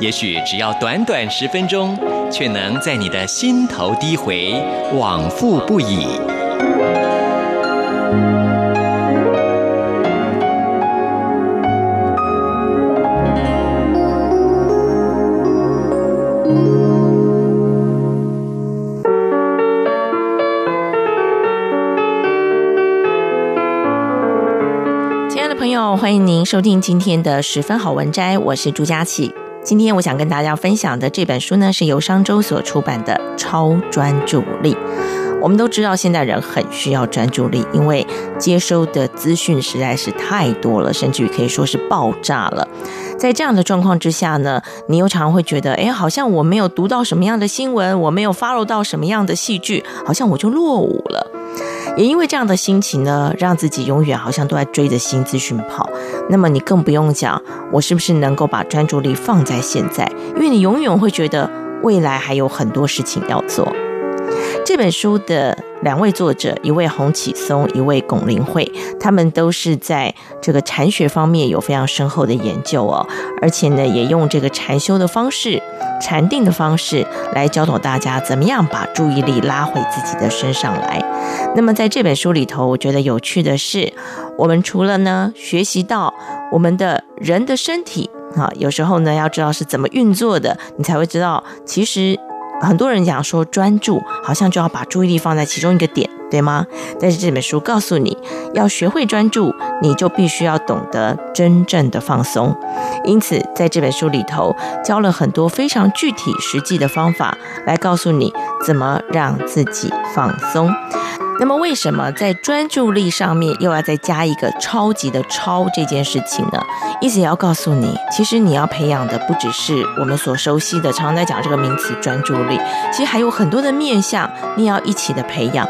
也许只要短短十分钟，却能在你的心头低回，往复不已。亲爱的朋友，欢迎您收听今天的十分好文摘，我是朱佳琪。今天我想跟大家分享的这本书呢，是由商周所出版的《超专注力》。我们都知道，现代人很需要专注力，因为接收的资讯实在是太多了，甚至于可以说是爆炸了。在这样的状况之下呢，你又常会觉得，哎，好像我没有读到什么样的新闻，我没有 follow 到什么样的戏剧，好像我就落伍了。也因为这样的心情呢，让自己永远好像都在追着新资讯跑。那么你更不用讲，我是不是能够把专注力放在现在？因为你永远会觉得未来还有很多事情要做。这本书的两位作者，一位洪启松，一位龚琳慧，他们都是在这个禅学方面有非常深厚的研究哦，而且呢，也用这个禅修的方式、禅定的方式来教导大家怎么样把注意力拉回自己的身上来。那么在这本书里头，我觉得有趣的是，我们除了呢学习到我们的人的身体啊，有时候呢要知道是怎么运作的，你才会知道其实。很多人讲说专注，好像就要把注意力放在其中一个点，对吗？但是这本书告诉你要学会专注，你就必须要懂得真正的放松。因此，在这本书里头教了很多非常具体、实际的方法，来告诉你怎么让自己放松。那么，为什么在专注力上面又要再加一个超级的“超”这件事情呢？意思也要告诉你，其实你要培养的不只是我们所熟悉的，常常在讲这个名词“专注力”，其实还有很多的面向，你要一起的培养。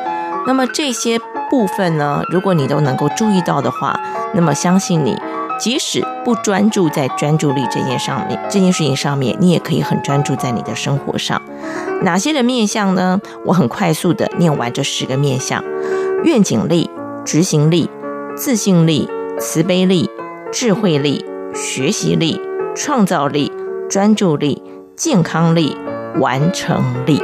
那么这些部分呢，如果你都能够注意到的话，那么相信你。即使不专注在专注力这件上面，这件事情上面，你也可以很专注在你的生活上。哪些的面相呢？我很快速的念完这十个面相：愿景力、执行力、自信力、慈悲力、智慧力、学习力、创造力、专注力、健康力、完成力。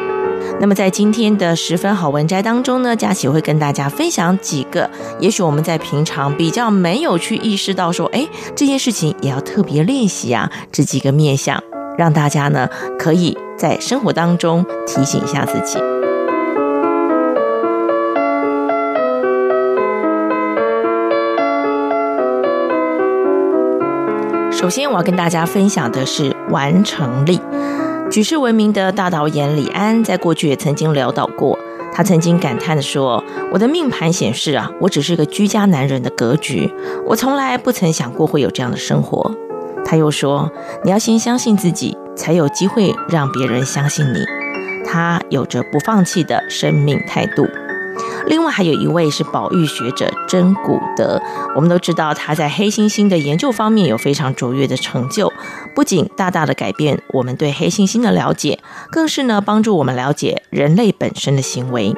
那么在今天的十分好文摘当中呢，佳琪会跟大家分享几个，也许我们在平常比较没有去意识到说，哎，这件事情也要特别练习啊，这几个面向，让大家呢可以在生活当中提醒一下自己。首先，我要跟大家分享的是完成力。举世闻名的大导演李安在过去也曾经潦倒过，他曾经感叹地说：“我的命盘显示啊，我只是个居家男人的格局，我从来不曾想过会有这样的生活。”他又说：“你要先相信自己，才有机会让别人相信你。”他有着不放弃的生命态度。另外还有一位是保育学者珍古德，我们都知道他在黑猩猩的研究方面有非常卓越的成就，不仅大大的改变我们对黑猩猩的了解，更是呢帮助我们了解人类本身的行为。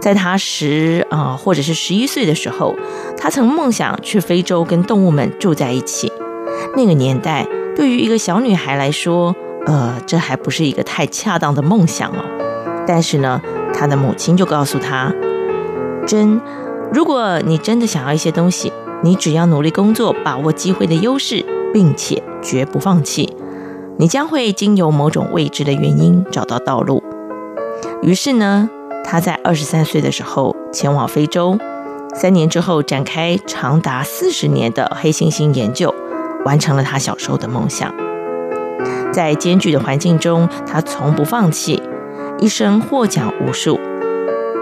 在他十啊或者是十一岁的时候，他曾梦想去非洲跟动物们住在一起。那个年代对于一个小女孩来说，呃，这还不是一个太恰当的梦想哦。但是呢，她的母亲就告诉她。真，如果你真的想要一些东西，你只要努力工作，把握机会的优势，并且绝不放弃，你将会经由某种未知的原因找到道路。于是呢，他在二十三岁的时候前往非洲，三年之后展开长达四十年的黑猩猩研究，完成了他小时候的梦想。在艰巨的环境中，他从不放弃，一生获奖无数，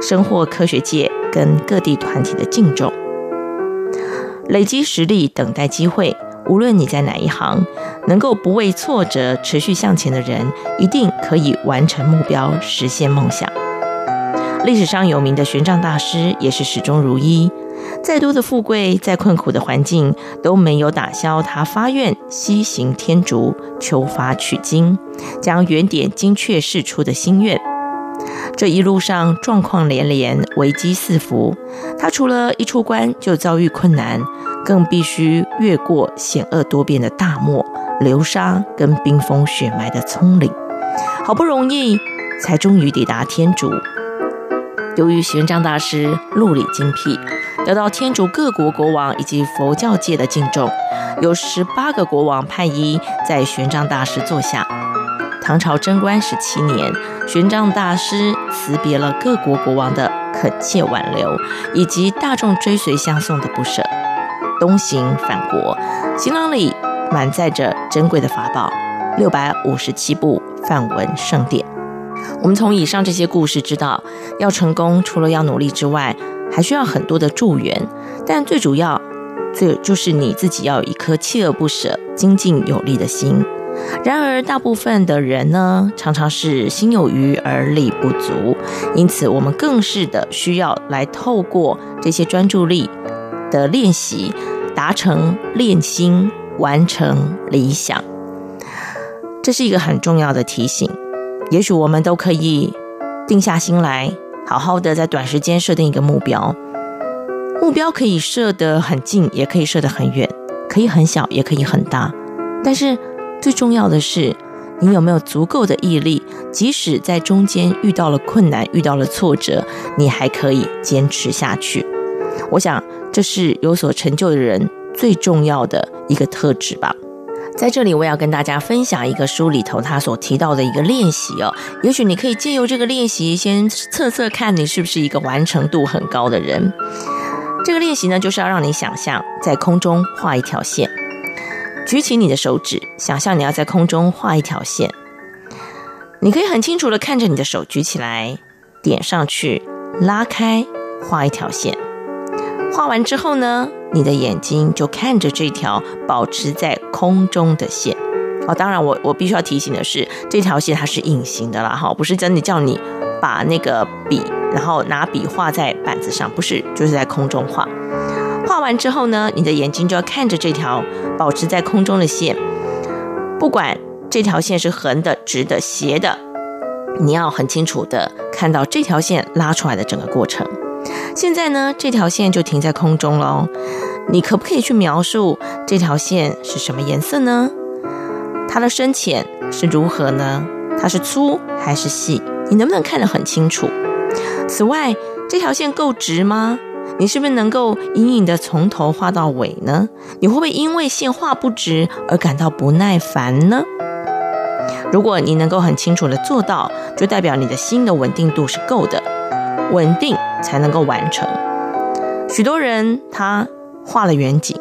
深获科学界。跟各地团体的敬重，累积实力，等待机会。无论你在哪一行，能够不畏挫折，持续向前的人，一定可以完成目标，实现梦想。历史上有名的玄奘大师也是始终如一。再多的富贵，再困苦的环境，都没有打消他发愿西行天竺，求法取经，将原点精确释出的心愿。这一路上状况连连，危机四伏。他除了一出关就遭遇困难，更必须越过险恶多变的大漠、流沙跟冰封雪埋的丛林，好不容易才终于抵达天竺。由于玄奘大师路里精辟。得到天竺各国国王以及佛教界的敬重，有十八个国王派揖在玄奘大师座下。唐朝贞观十七年，玄奘大师辞别了各国国王的恳切挽留，以及大众追随相送的不舍，东行返国，行囊里满载着珍贵的法宝，六百五十七部梵文圣典。我们从以上这些故事知道，要成功，除了要努力之外，还需要很多的助缘，但最主要，这就是你自己要有一颗锲而不舍、精进有力的心。然而，大部分的人呢，常常是心有余而力不足，因此我们更是的需要来透过这些专注力的练习，达成练心，完成理想。这是一个很重要的提醒。也许我们都可以定下心来。好好的在短时间设定一个目标，目标可以设得很近，也可以设得很远，可以很小，也可以很大。但是最重要的是，你有没有足够的毅力，即使在中间遇到了困难，遇到了挫折，你还可以坚持下去。我想，这是有所成就的人最重要的一个特质吧。在这里，我要跟大家分享一个书里头他所提到的一个练习哦。也许你可以借由这个练习，先测测看你是不是一个完成度很高的人。这个练习呢，就是要让你想象在空中画一条线，举起你的手指，想象你要在空中画一条线。你可以很清楚的看着你的手举起来，点上去，拉开，画一条线。画完之后呢，你的眼睛就看着这条保持在空中的线。哦，当然我我必须要提醒的是，这条线它是隐形的啦，哈，不是真的叫你把那个笔，然后拿笔画在板子上，不是，就是在空中画。画完之后呢，你的眼睛就要看着这条保持在空中的线，不管这条线是横的、直的、斜的，你要很清楚的看到这条线拉出来的整个过程。现在呢，这条线就停在空中喽。你可不可以去描述这条线是什么颜色呢？它的深浅是如何呢？它是粗还是细？你能不能看得很清楚？此外，这条线够直吗？你是不是能够隐隐的从头画到尾呢？你会不会因为线画不直而感到不耐烦呢？如果你能够很清楚的做到，就代表你的心的稳定度是够的。稳定才能够完成。许多人他画了远景，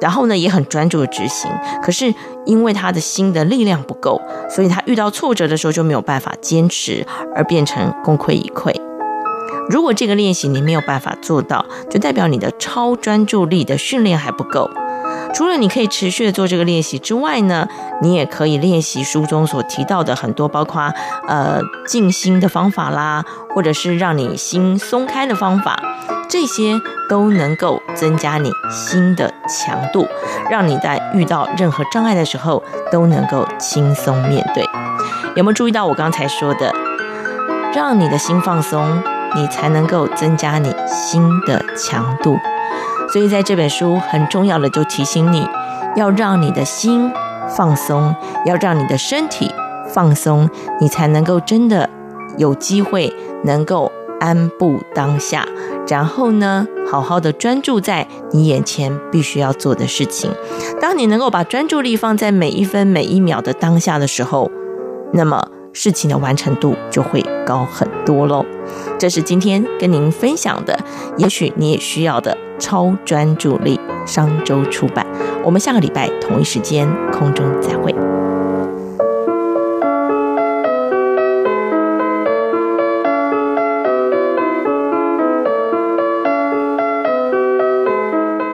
然后呢也很专注的执行，可是因为他的心的力量不够，所以他遇到挫折的时候就没有办法坚持，而变成功亏一篑。如果这个练习你没有办法做到，就代表你的超专注力的训练还不够。除了你可以持续的做这个练习之外呢，你也可以练习书中所提到的很多，包括呃静心的方法啦，或者是让你心松开的方法，这些都能够增加你心的强度，让你在遇到任何障碍的时候都能够轻松面对。有没有注意到我刚才说的，让你的心放松，你才能够增加你心的强度。所以在这本书很重要的就提醒你，要让你的心放松，要让你的身体放松，你才能够真的有机会能够安步当下，然后呢，好好的专注在你眼前必须要做的事情。当你能够把专注力放在每一分每一秒的当下的时候，那么事情的完成度就会高很多喽。这是今天跟您分享的，也许你也需要的。超专注力，商周出版。我们下个礼拜同一时间空中再会。